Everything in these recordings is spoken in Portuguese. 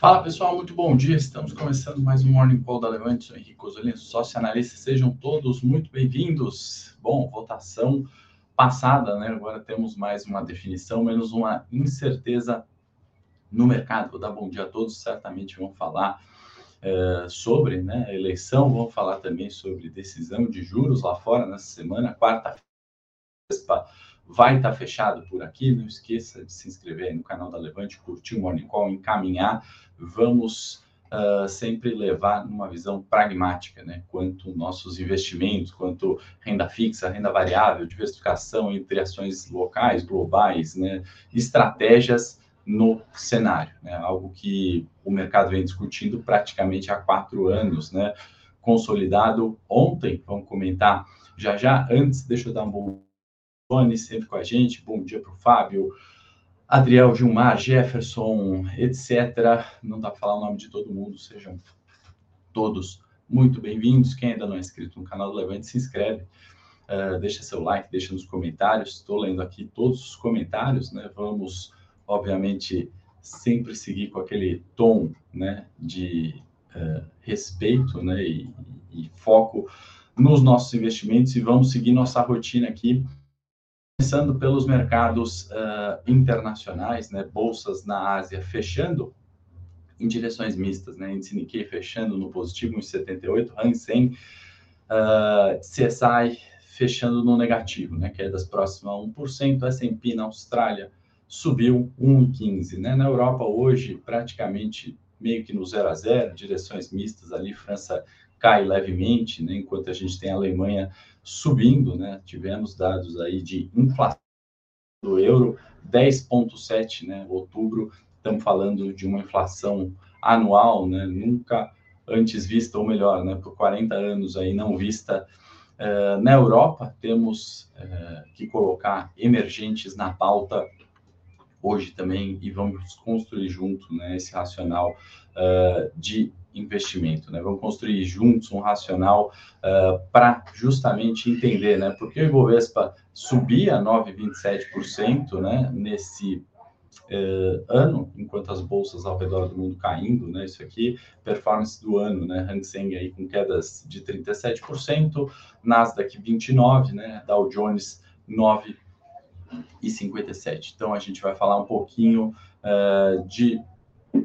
Fala pessoal, muito bom dia. Estamos começando mais um Morning Call da Levante. Sou Henrique Osolino, sócio analista. Sejam todos muito bem-vindos. Bom, votação passada, né? Agora temos mais uma definição, menos uma incerteza no mercado. Vou dar bom dia a todos. Certamente vão falar é, sobre né, a eleição, vão falar também sobre decisão de juros lá fora nessa semana, quarta-feira vai estar fechado por aqui. Não esqueça de se inscrever no canal da Levante, curtir o Morning Call, encaminhar. Vamos uh, sempre levar uma visão pragmática, né? Quanto nossos investimentos, quanto renda fixa, renda variável, diversificação entre ações locais, globais, né? Estratégias no cenário, né? Algo que o mercado vem discutindo praticamente há quatro anos, né? Consolidado ontem, vamos comentar já já. Antes, deixa eu dar um bom Tony sempre com a gente. Bom dia para o Fábio, Adriel, Gilmar, Jefferson, etc. Não dá para falar o nome de todo mundo, sejam todos muito bem-vindos. Quem ainda não é inscrito no canal do Levante, se inscreve, uh, deixa seu like, deixa nos comentários. Estou lendo aqui todos os comentários, né? Vamos, obviamente, sempre seguir com aquele tom né, de uh, respeito né, e, e foco nos nossos investimentos e vamos seguir nossa rotina aqui Começando pelos mercados uh, internacionais, né, bolsas na Ásia fechando em direções mistas, né, índice Nikkei fechando no positivo em 78, Hang Seng, uh, CSI fechando no negativo, né, quedas próximas a 1%, S&P na Austrália subiu 1,15, né, na Europa hoje praticamente meio que no zero a zero, direções mistas ali, França cai levemente, né, enquanto a gente tem a Alemanha subindo, né? Tivemos dados aí de inflação do euro 10,7, né? Outubro, estamos falando de uma inflação anual, né? Nunca antes vista, ou melhor, né? Por 40 anos aí não vista. Uh, na Europa, temos uh, que colocar emergentes na pauta hoje também e vamos construir junto né, esse racional uh, de investimento, né? Vamos construir juntos um racional uh, para justamente entender, né? Porque o Ibovespa subia 9,27%, né? Nesse uh, ano, enquanto as bolsas ao redor do mundo caindo, né? Isso aqui, performance do ano, né? Hang Seng aí com quedas de 37%, Nasdaq 29, né? Dow Jones 9,57. Então a gente vai falar um pouquinho uh, de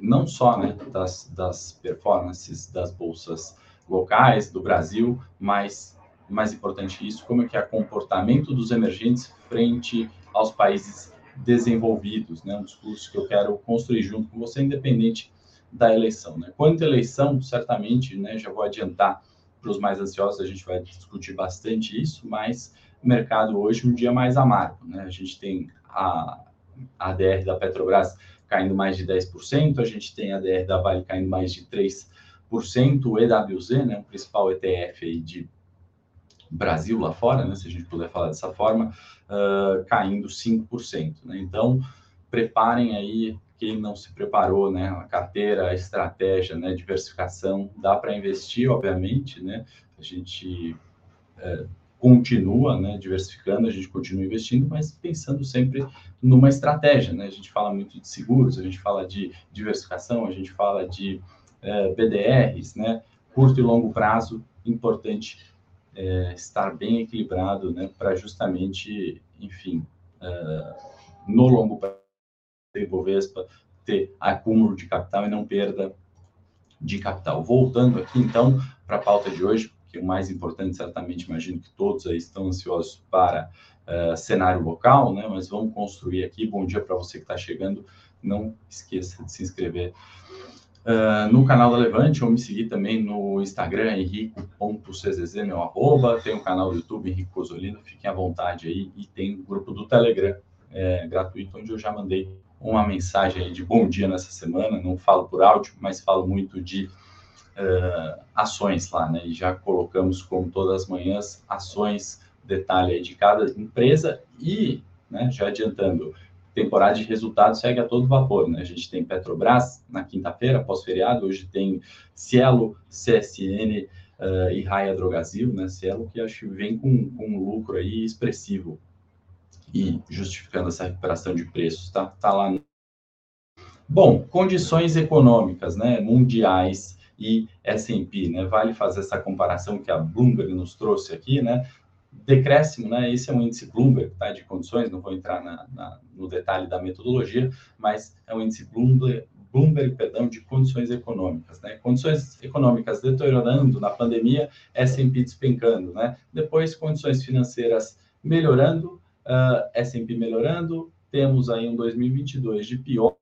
não só né, das, das performances das bolsas locais do Brasil, mas mais importante isso, como é que é o comportamento dos emergentes frente aos países desenvolvidos, né? Um discurso que eu quero construir junto com você, independente da eleição, né? Quanto à eleição, certamente, né? Já vou adiantar para os mais ansiosos, a gente vai discutir bastante isso, mas mercado hoje um dia mais amargo, né? A gente tem a, a ADR da Petrobras caindo mais de 10%, a gente tem a DR da Vale caindo mais de 3%, o EWZ, né, o principal ETF aí de Brasil lá fora, né, se a gente puder falar dessa forma, uh, caindo 5%. Né? Então, preparem aí quem não se preparou, né, a carteira, a estratégia, né, diversificação, dá para investir, obviamente, né, a gente é, continua né, diversificando, a gente continua investindo, mas pensando sempre numa estratégia. Né? A gente fala muito de seguros, a gente fala de diversificação, a gente fala de é, BDRs, né? curto e longo prazo, importante é, estar bem equilibrado né, para justamente, enfim, é, no longo prazo, Ibovespa ter acúmulo de capital e não perda de capital. Voltando aqui, então, para a pauta de hoje, o mais importante, certamente, imagino que todos aí estão ansiosos para uh, cenário local, né? Mas vamos construir aqui. Bom dia para você que está chegando. Não esqueça de se inscrever uh, no canal da Levante ou me seguir também no Instagram, henrico.czz, meu arroba. Tem o canal do YouTube, Henrique Cosolino. Fiquem à vontade aí. E tem o grupo do Telegram, é, gratuito, onde eu já mandei uma mensagem de bom dia nessa semana. Não falo por áudio, mas falo muito de uh, ações lá, né? E já colocamos, como todas as manhãs, ações, detalhe de cada empresa e, né, já adiantando, temporada de resultados segue a todo vapor, né? A gente tem Petrobras na quinta-feira, pós-feriado, hoje tem Cielo, CSN uh, e Raia Drogazil, né? Cielo que acho que vem com, com um lucro aí expressivo e justificando essa recuperação de preços, tá? Tá lá Bom, condições econômicas, né, mundiais e S&P, né? Vale fazer essa comparação que a Bloomberg nos trouxe aqui, né? Decréscimo, né? Esse é um índice Bloomberg, tá? De condições, não vou entrar na, na, no detalhe da metodologia, mas é um índice Bloomberg, Bloomberg, perdão, de condições econômicas, né? Condições econômicas deteriorando na pandemia, S&P despencando, né? Depois, condições financeiras melhorando, uh, S&P melhorando, temos aí um 2022 de pior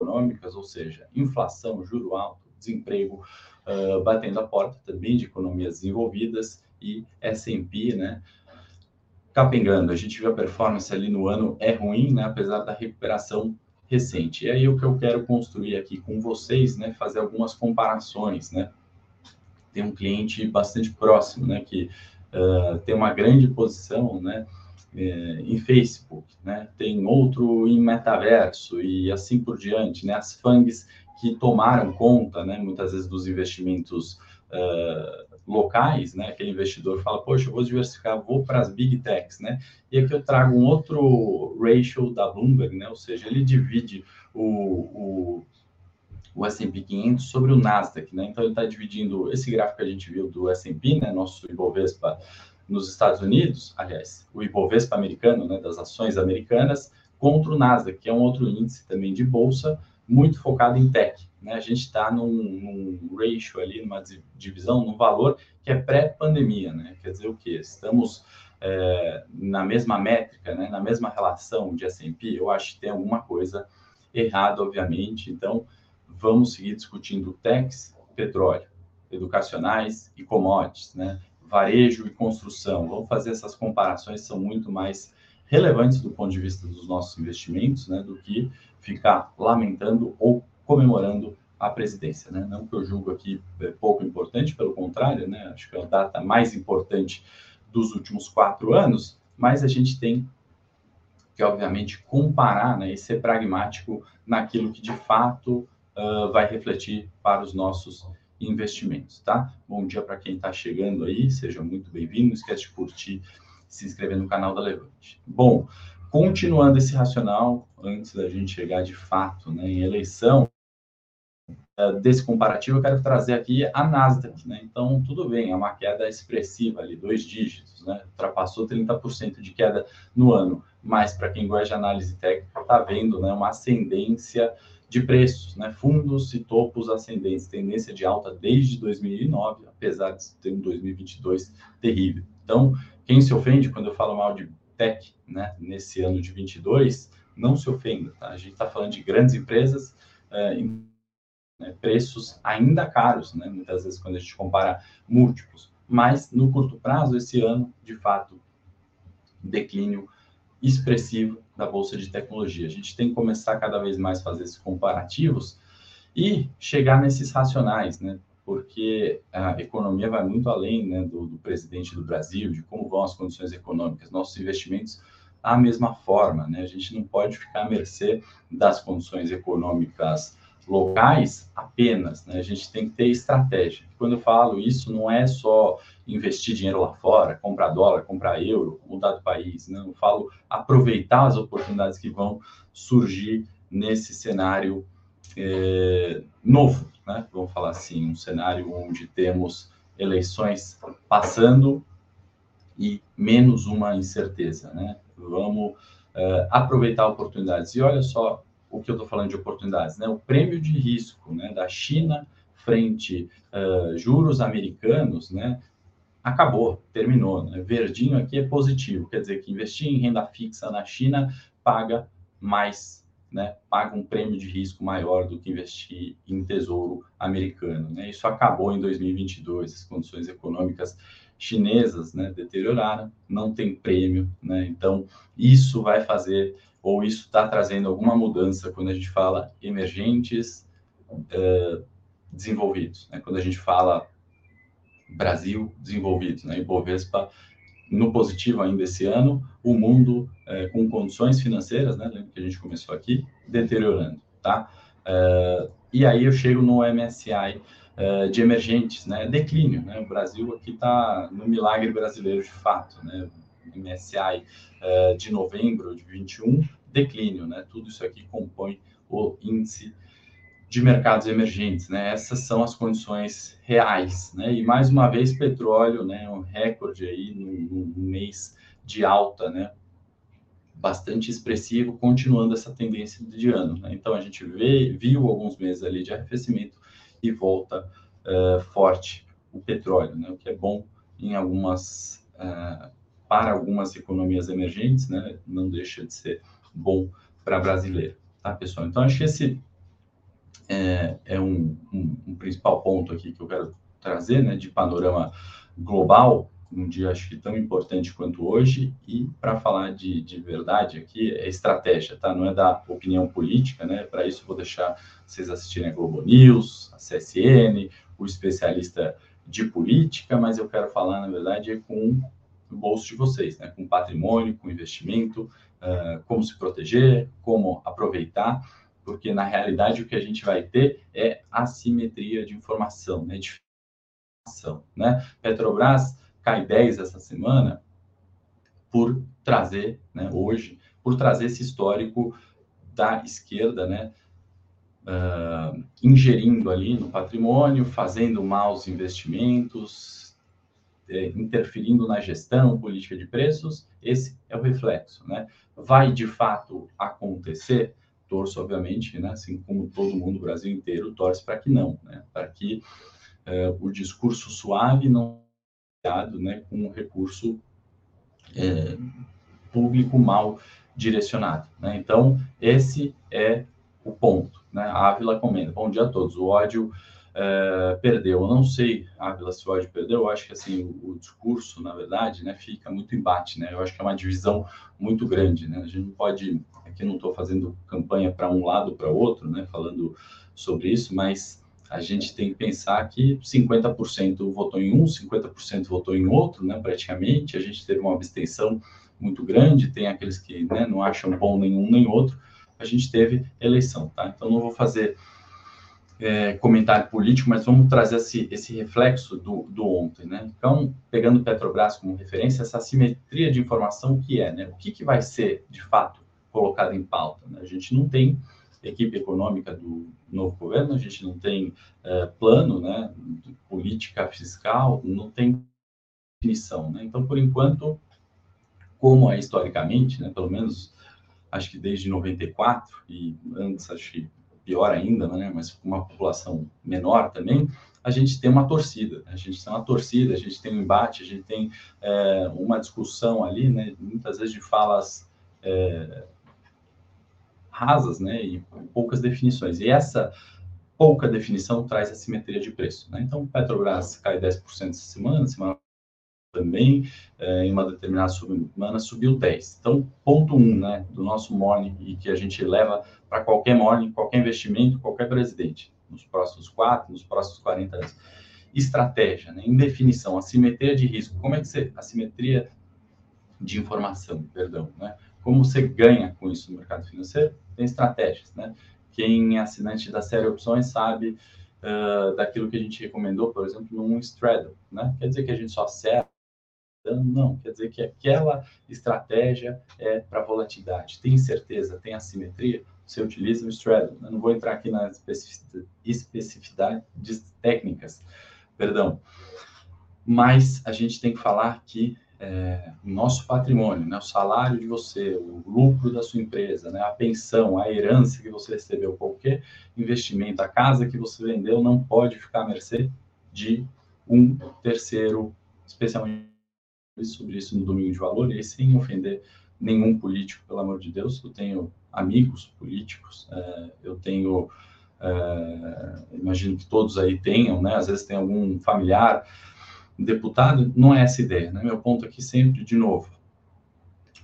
econômicas, ou seja, inflação, juro alto, desemprego uh, batendo a porta também de economias desenvolvidas e S&P, né, capengando. A gente viu a performance ali no ano é ruim, né, apesar da recuperação recente. E aí o que eu quero construir aqui com vocês, né, fazer algumas comparações, né. Tem um cliente bastante próximo, né, que uh, tem uma grande posição, né, é, em Facebook, né? Tem outro em metaverso e assim por diante, né? As FANGs que tomaram conta, né? Muitas vezes dos investimentos uh, locais, né? Aquele investidor fala, poxa, eu vou diversificar, vou para as big techs, né? E aqui eu trago um outro ratio da Bloomberg, né? Ou seja, ele divide o, o o S&P 500 sobre o Nasdaq, né? Então ele está dividindo esse gráfico que a gente viu do S&P, né? Nosso Ibovespa nos Estados Unidos, aliás, o Ibovespa americano, né, das ações americanas, contra o Nasdaq, que é um outro índice também de bolsa, muito focado em tech. Né? A gente está num, num ratio ali, numa divisão, num valor que é pré-pandemia, né? Quer dizer o quê? Estamos é, na mesma métrica, né? na mesma relação de S&P, eu acho que tem alguma coisa errada, obviamente. Então, vamos seguir discutindo techs, petróleo, educacionais e commodities, né? Varejo e construção. Vamos fazer essas comparações, são muito mais relevantes do ponto de vista dos nossos investimentos, né, do que ficar lamentando ou comemorando a presidência, né? Não que eu julgo aqui é pouco importante, pelo contrário, né? Acho que é a data mais importante dos últimos quatro anos, mas a gente tem que, obviamente, comparar né, e ser pragmático naquilo que de fato uh, vai refletir para os nossos investimentos, tá? Bom dia para quem está chegando aí, seja muito bem-vindo. Não esquece de curtir, se inscrever no canal da Levante. Bom, continuando esse racional, antes da gente chegar de fato né, em eleição, é, desse comparativo, eu quero trazer aqui a Nasdaq, né? Então, tudo bem, é uma queda expressiva ali, dois dígitos, né? Ultrapassou 30% de queda no ano, mas para quem gosta de análise técnica, está vendo né, uma ascendência de preços, né? fundos e topos ascendentes, tendência de alta desde 2009, apesar de ter um 2022 terrível. Então, quem se ofende quando eu falo mal de tech, né, nesse ano de 22, não se ofenda, tá? A gente está falando de grandes empresas, é, em, né, preços ainda caros, né? Muitas vezes quando a gente compara múltiplos, mas no curto prazo, esse ano, de fato, declínio expressivo da bolsa de tecnologia. A gente tem que começar cada vez mais a fazer esses comparativos e chegar nesses racionais, né? Porque a economia vai muito além né, do, do presidente do Brasil, de como vão as condições econômicas. Nossos investimentos da mesma forma, né? A gente não pode ficar à mercê das condições econômicas locais apenas, né? A gente tem que ter estratégia. Quando eu falo isso, não é só investir dinheiro lá fora, comprar dólar, comprar euro, mudar do país, né? Eu falo aproveitar as oportunidades que vão surgir nesse cenário é, novo, né? Vamos falar assim, um cenário onde temos eleições passando e menos uma incerteza, né? Vamos é, aproveitar oportunidades. E olha só o que eu estou falando de oportunidades, né? O prêmio de risco, né, da China frente uh, juros americanos, né, acabou, terminou. Né? Verdinho aqui é positivo, quer dizer que investir em renda fixa na China paga mais, né? paga um prêmio de risco maior do que investir em tesouro americano. Né? Isso acabou em 2022, as condições econômicas chinesas né, deterioraram, não tem prêmio, né? então isso vai fazer ou isso está trazendo alguma mudança quando a gente fala emergentes uh, desenvolvidos. Né? Quando a gente fala Brasil desenvolvidos, né? Ibovespa no positivo ainda esse ano, o mundo uh, com condições financeiras, né? Lembra que a gente começou aqui, deteriorando, tá? Uh, e aí eu chego no MSI de emergentes, né? Declínio, né? O Brasil aqui está no milagre brasileiro de fato, né? MSI de novembro de 21, declínio, né? Tudo isso aqui compõe o índice de mercados emergentes, né? Essas são as condições reais, né? E mais uma vez petróleo, né? Um recorde aí no, no mês de alta, né? Bastante expressivo, continuando essa tendência de ano. Né? Então a gente vê, viu alguns meses ali de arrefecimento e volta uh, forte o petróleo, né? O que é bom em algumas uh, para algumas economias emergentes, né? Não deixa de ser bom para brasileiro, tá pessoal? Então acho que esse é, é um, um, um, principal ponto aqui que eu quero trazer, né, de panorama global, um dia acho que tão importante quanto hoje, e para falar de, de verdade aqui, é estratégia, tá? Não é da opinião política, né? Para isso vou deixar vocês assistirem a Globo News, a CSN, o especialista de política, mas eu quero falar, na verdade, com o bolso de vocês, né? Com patrimônio, com investimento, uh, como se proteger, como aproveitar porque na realidade o que a gente vai ter é assimetria de informação, né? De informação, né? Petrobras cai 10 essa semana por trazer, né, hoje, por trazer esse histórico da esquerda, né, uh, ingerindo ali no patrimônio, fazendo maus investimentos, é, interferindo na gestão política de preços, esse é o reflexo, né? Vai de fato acontecer? Torço, obviamente, né, assim como todo mundo, o Brasil inteiro, torce para que não, né, para que uh, o discurso suave não seja né, com um recurso é, público mal direcionado. Né? Então, esse é o ponto. Né? A Ávila comenta, bom dia a todos, o ódio é, perdeu. Eu não sei, se o ódio perdeu, eu acho que assim, o, o, discurso, na verdade, né, fica muito embate, né? Eu acho que é uma divisão muito grande, né? A gente não pode, aqui não estou fazendo campanha para um lado para outro, né, falando sobre isso, mas a gente tem que pensar que 50% votou em um, 50% votou em outro, né, praticamente. A gente teve uma abstenção muito grande, tem aqueles que né, não acham bom nenhum nem outro. A gente teve eleição, tá? Então não vou fazer é, comentário político, mas vamos trazer esse, esse reflexo do, do ontem, né? Então, pegando Petrobras como referência, essa simetria de informação que é, né? O que, que vai ser, de fato, colocado em pauta? Né? A gente não tem equipe econômica do novo governo, a gente não tem é, plano, né? Política fiscal, não tem definição, né? Então, por enquanto, como é historicamente, né? Pelo menos, acho que desde 94 e antes, acho que pior ainda, né, mas com uma população menor também, a gente tem uma torcida, a gente tem uma torcida, a gente tem um embate, a gente tem é, uma discussão ali, né, muitas vezes de falas é, rasas, né, e poucas definições. E essa pouca definição traz assimetria de preço, né? Então, Petrobras cai 10% essa semana, semana também, é, em uma determinada semana, subiu 10. Então, ponto 1 um, né, do nosso morning e que a gente leva para qualquer morning, qualquer investimento, qualquer presidente, nos próximos 4, nos próximos 40 anos. Estratégia, né, em definição, assimetria de risco. Como é que você... Assimetria de informação, perdão, né? Como você ganha com isso no mercado financeiro? Tem estratégias, né? Quem é assinante da série Opções sabe uh, daquilo que a gente recomendou, por exemplo, num straddle, né? Quer dizer que a gente só acerta não, quer dizer que aquela estratégia é para volatilidade. Tem certeza, tem assimetria, você utiliza o straddle. Eu não vou entrar aqui nas especificidades técnicas, perdão. Mas a gente tem que falar que é, o nosso patrimônio, né, o salário de você, o lucro da sua empresa, né, a pensão, a herança que você recebeu, qualquer investimento, a casa que você vendeu, não pode ficar à mercê de um terceiro, especialmente sobre isso no Domingo de Valor, e sem ofender nenhum político, pelo amor de Deus, eu tenho amigos políticos, é, eu tenho, é, imagino que todos aí tenham, né, às vezes tem algum familiar, deputado, não é essa ideia, né, meu ponto aqui sempre, de novo,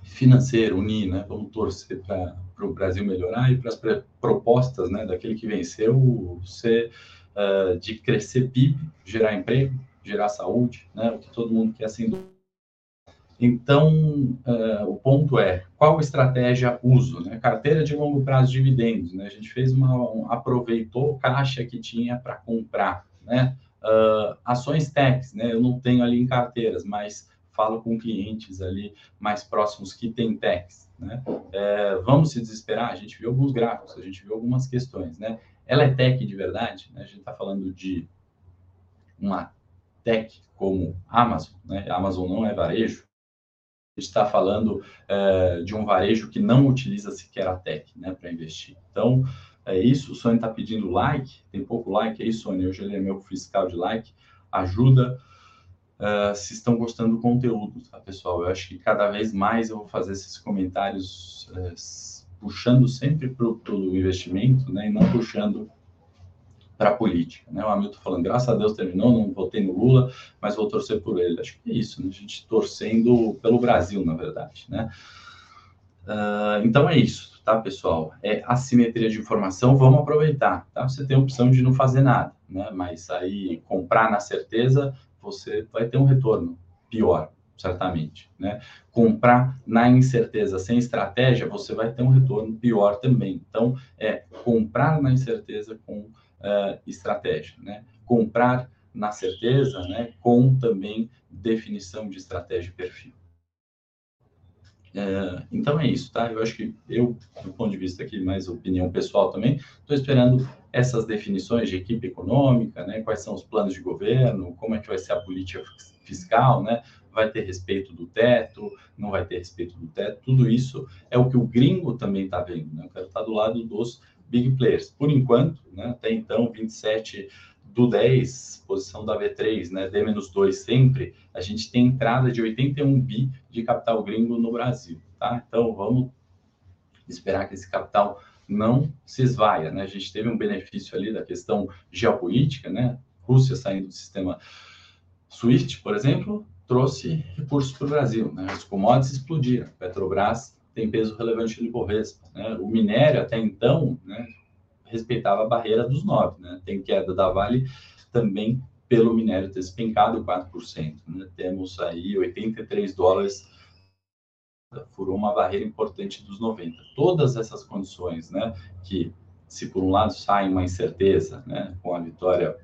financeiro, unir, né, vamos torcer para o Brasil melhorar e para as propostas, né, daquele que venceu, ser uh, de crescer PIB, gerar emprego, gerar saúde, né, o que todo mundo quer, sem dúvida, então, uh, o ponto é, qual estratégia uso? Né? Carteira de longo prazo de dividendos, né? A gente fez uma, um, aproveitou caixa que tinha para comprar, né? Uh, ações techs, né? Eu não tenho ali em carteiras, mas falo com clientes ali mais próximos que têm techs, né? É, vamos se desesperar? A gente viu alguns gráficos, a gente viu algumas questões, né? Ela é tech de verdade? Né? A gente está falando de uma tech como Amazon, né? Amazon não é varejo. Está falando é, de um varejo que não utiliza sequer a tech, né, para investir. Então, é isso. O Sônia está pedindo like, tem pouco like aí, Sônia. Hoje ele é meu fiscal de like. Ajuda. Uh, se estão gostando do conteúdo, tá, pessoal? Eu acho que cada vez mais eu vou fazer esses comentários uh, puxando sempre para o investimento, né? E não puxando para a política, né? O Hamilton falando, graças a Deus terminou, não votei no Lula, mas vou torcer por ele. Acho que é isso, né? A gente torcendo pelo Brasil, na verdade, né? Uh, então é isso, tá, pessoal? É assimetria de informação, vamos aproveitar, tá? Você tem a opção de não fazer nada, né? Mas aí comprar na certeza você vai ter um retorno pior, certamente, né? Comprar na incerteza sem estratégia, você vai ter um retorno pior também. Então, é comprar na incerteza com uh, estratégia, né? Comprar na certeza, né? Com também definição de estratégia e perfil. É, então é isso, tá? Eu acho que eu, do ponto de vista aqui, mais opinião pessoal também, estou esperando essas definições de equipe econômica, né? Quais são os planos de governo, como é que vai ser a política fiscal, né? Vai ter respeito do teto, não vai ter respeito do teto, tudo isso é o que o gringo também está vendo, né? Eu estar do lado dos big players. Por enquanto, né? Até então, 27 do 10, posição da V3, né, D-2 sempre, a gente tem entrada de 81 bi de capital gringo no Brasil, tá? Então, vamos esperar que esse capital não se esvaia, né? A gente teve um benefício ali da questão geopolítica, né? Rússia saindo do sistema SWIFT, por exemplo, trouxe recursos para o Brasil, né? As commodities explodiram, Petrobras tem peso relevante no Ibovespa, né? O minério até então, né, respeitava a barreira dos 9, né? Tem queda da Vale também pelo minério ter despencado 4%. Né? Temos aí 83 dólares, furou uma barreira importante dos 90. Todas essas condições, né, que se por um lado sai uma incerteza, né, com a vitória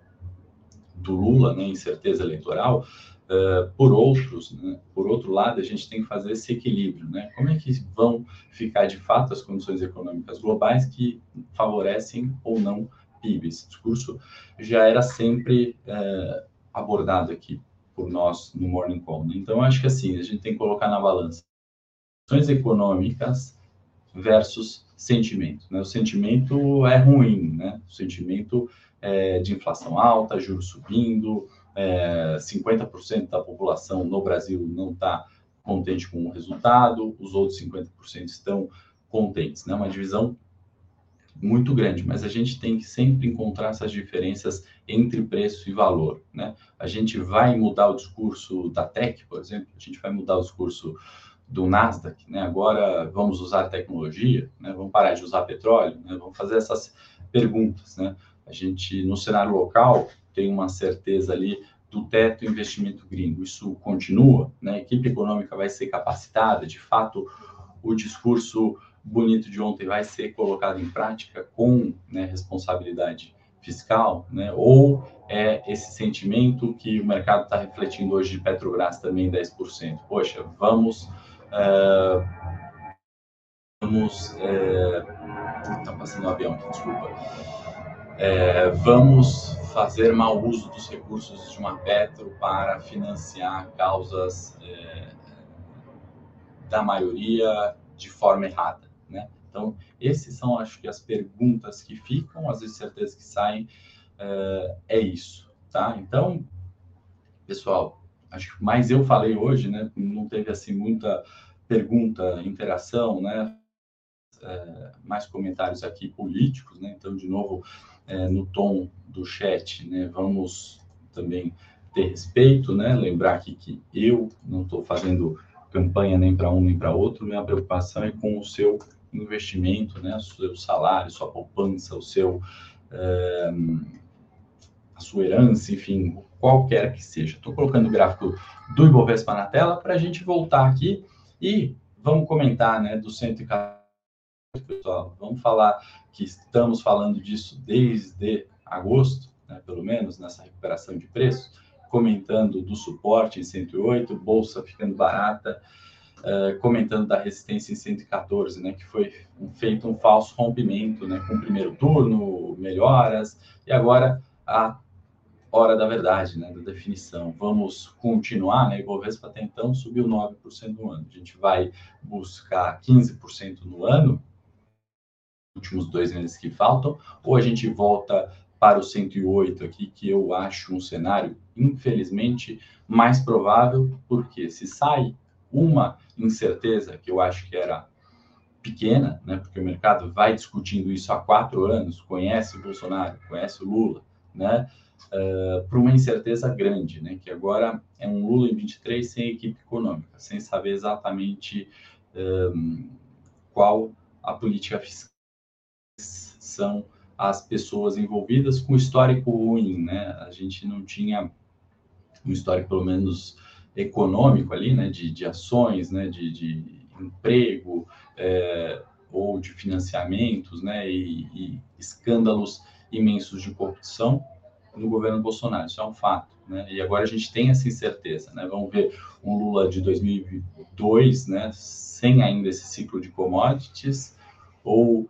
do Lula, né, incerteza eleitoral, Uh, por outros, né? por outro lado, a gente tem que fazer esse equilíbrio, né? Como é que vão ficar de fato as condições econômicas globais que favorecem ou não PIB? Esse discurso já era sempre uh, abordado aqui por nós no Morning Call. Né? Então, acho que assim, a gente tem que colocar na balança condições econômicas versus sentimento. Né? O sentimento é ruim, né? O sentimento é de inflação alta, juros subindo, é, 50% da população no Brasil não está contente com o resultado, os outros 50% estão contentes. Né? Uma divisão muito grande, mas a gente tem que sempre encontrar essas diferenças entre preço e valor. Né? A gente vai mudar o discurso da tech, por exemplo, a gente vai mudar o discurso do Nasdaq, né? agora vamos usar tecnologia, né? vamos parar de usar petróleo, né? vamos fazer essas perguntas. Né? A gente, no cenário local, tem uma certeza ali do teto investimento gringo. Isso continua, né? A equipe econômica vai ser capacitada, de fato, o discurso bonito de ontem vai ser colocado em prática com né, responsabilidade fiscal, né? Ou é esse sentimento que o mercado está refletindo hoje de Petrobras também 10%. Poxa, vamos uh, vamos está uh, passando um avião desculpa é, vamos fazer mau uso dos recursos de uma Petro para financiar causas é, da maioria de forma errada, né? Então, esses são, acho que, as perguntas que ficam, as incertezas que saem, é, é isso, tá? Então, pessoal, acho que mais eu falei hoje, né? Não teve, assim, muita pergunta, interação, né? É, mais comentários aqui políticos, né? Então, de novo, é, no tom do chat, né? Vamos também ter respeito, né? Lembrar aqui que eu não estou fazendo campanha nem para um nem para outro, minha preocupação é com o seu investimento, né? O seu salário, sua poupança, o seu é, a sua herança, enfim, qualquer que seja. Estou colocando o gráfico do Ibovespa na tela para a gente voltar aqui e vamos comentar, né? Do 114 pessoal. Vamos falar que estamos falando disso desde agosto, né, pelo menos, nessa recuperação de preços. comentando do suporte em 108, bolsa ficando barata, uh, comentando da resistência em 114, né, que foi feito um falso rompimento, né, com o primeiro turno, melhoras, e agora a hora da verdade, né, da definição. Vamos continuar, né, Ibovespa até então subiu 9% no ano. A gente vai buscar 15% no ano, últimos dois meses que faltam, ou a gente volta para o 108 aqui, que eu acho um cenário, infelizmente, mais provável, porque se sai uma incerteza, que eu acho que era pequena, né, porque o mercado vai discutindo isso há quatro anos, conhece o Bolsonaro, conhece o Lula, né, uh, para uma incerteza grande, né, que agora é um Lula em 23 sem equipe econômica, sem saber exatamente um, qual a política fiscal são as pessoas envolvidas com histórico ruim, né, a gente não tinha um histórico pelo menos econômico ali, né, de, de ações, né, de, de emprego é, ou de financiamentos, né, e, e, escândalos imensos de corrupção no governo Bolsonaro. Isso é um fato, né? E agora a gente tem essa incerteza, né? Vamos ver um Lula de 2002, né, sem ainda esse ciclo de commodities, ou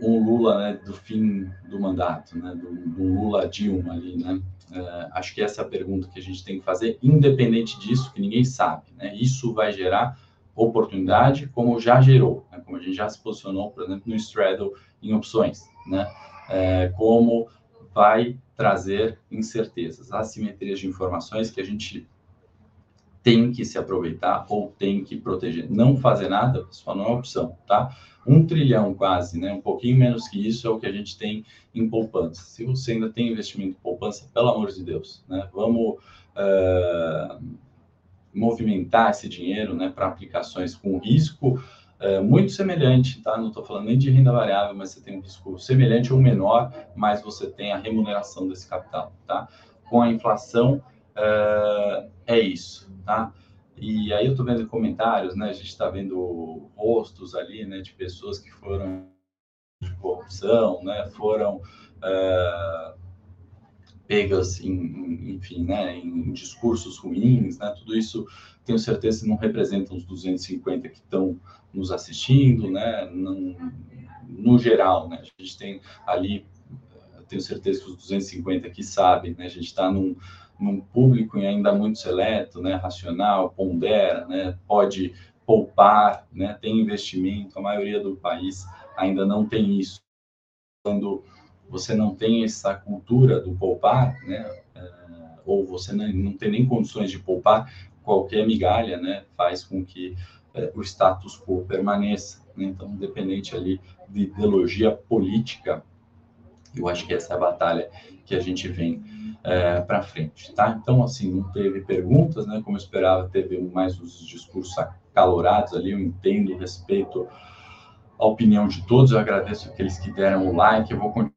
um Lula né, do fim do mandato, né, do, do Lula Dilma ali, né? Uh, acho que essa é a pergunta que a gente tem que fazer, independente disso, que ninguém sabe. Né? Isso vai gerar oportunidade, como já gerou, né? como a gente já se posicionou, por exemplo, no Straddle em opções, né? É, como vai trazer incertezas, assimetrias de informações que a gente tem que se aproveitar ou tem que proteger. Não fazer nada, pessoal, não é opção, tá? Um trilhão quase, né? Um pouquinho menos que isso é o que a gente tem em poupança. Se você ainda tem investimento em poupança, pelo amor de Deus, né? Vamos uh, movimentar esse dinheiro, né? Para aplicações com risco uh, muito semelhante, tá? Não estou falando nem de renda variável, mas você tem um risco semelhante ou menor, mas você tem a remuneração desse capital, tá? Com a inflação, uh, é isso, tá? E aí eu estou vendo comentários, né? A gente está vendo rostos ali, né? De pessoas que foram de corrupção, né? Foram uh, pegas em, enfim, né? Em discursos ruins, né? Tudo isso, tenho certeza, não representa os 250 que estão nos assistindo, né? Não, no geral, né? A gente tem ali, tenho certeza que os 250 aqui sabem, né? A gente está num num público ainda muito seleto, né, racional, pondera, né, pode poupar, né, tem investimento, a maioria do país ainda não tem isso. Quando você não tem essa cultura do poupar, né, é, ou você não, tem nem condições de poupar, qualquer migalha, né, faz com que é, o status quo permaneça. Né? Então, independente ali de ideologia política, eu acho que essa é a batalha que a gente vem é, para frente, tá? Então, assim, não teve perguntas, né? Como eu esperava, teve mais os discursos acalorados ali. Eu entendo, respeito a opinião de todos. Eu agradeço aqueles que deram o like. Eu vou continuar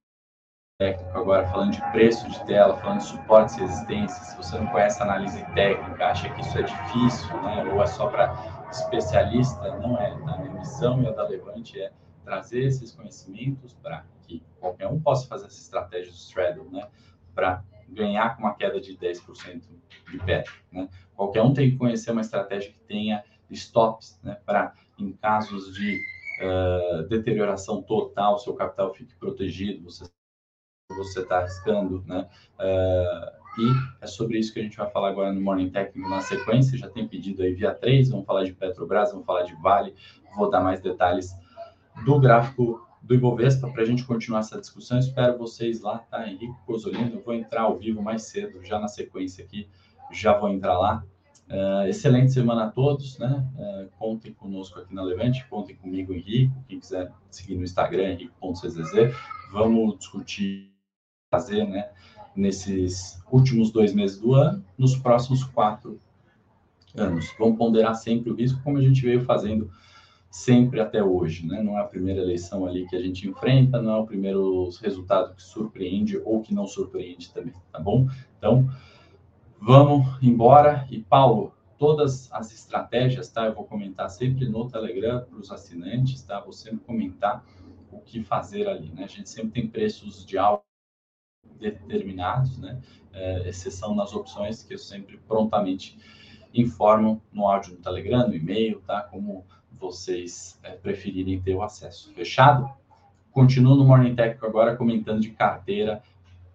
técnico agora falando de preço de tela, falando de suportes e resistências. Se você não conhece análise técnica, acha que isso é difícil, né? Ou é só para especialista, não é. Tá? Minha missão e a da Levante é trazer esses conhecimentos para que qualquer um possa fazer essa estratégia do straddle, né? Para ganhar com uma queda de 10% de pé. Né? Qualquer um tem que conhecer uma estratégia que tenha stops, né? Para, em casos de uh, deterioração total, seu capital fique protegido, você está arriscando, né? Uh, e é sobre isso que a gente vai falar agora no Morning Técnico na sequência. Já tem pedido aí via 3, vamos falar de Petrobras, vamos falar de Vale, vou dar mais detalhes do gráfico do Ibovespa para a gente continuar essa discussão. Espero vocês lá, tá? Henrique Cosolino, eu vou entrar ao vivo mais cedo, já na sequência aqui, já vou entrar lá. Uh, excelente semana a todos, né? Uh, contem conosco aqui na Levante, contem comigo, Henrique, quem quiser seguir no Instagram, henrique.czz. Vamos discutir, fazer, né? Nesses últimos dois meses do ano, nos próximos quatro anos. Vamos ponderar sempre o risco, como a gente veio fazendo sempre até hoje, né? Não é a primeira eleição ali que a gente enfrenta, não é o primeiro resultado que surpreende ou que não surpreende também, tá bom? Então, vamos embora. E Paulo, todas as estratégias, tá? Eu vou comentar sempre no Telegram para os assinantes, tá? Vou sempre comentar o que fazer ali, né? A gente sempre tem preços de algo determinados, né? É, exceção nas opções que eu sempre prontamente informo no áudio do Telegram, no e-mail, tá? Como vocês é, preferirem ter o acesso. Fechado? Continuo no Morning Técnico agora comentando de carteira,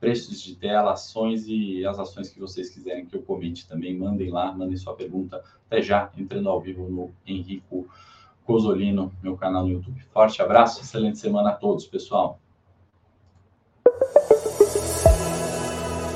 preços de tela, ações e as ações que vocês quiserem que eu comente também. Mandem lá, mandem sua pergunta. Até já, entrando ao vivo no Henrico Cosolino, meu canal no YouTube. Forte abraço, excelente semana a todos, pessoal.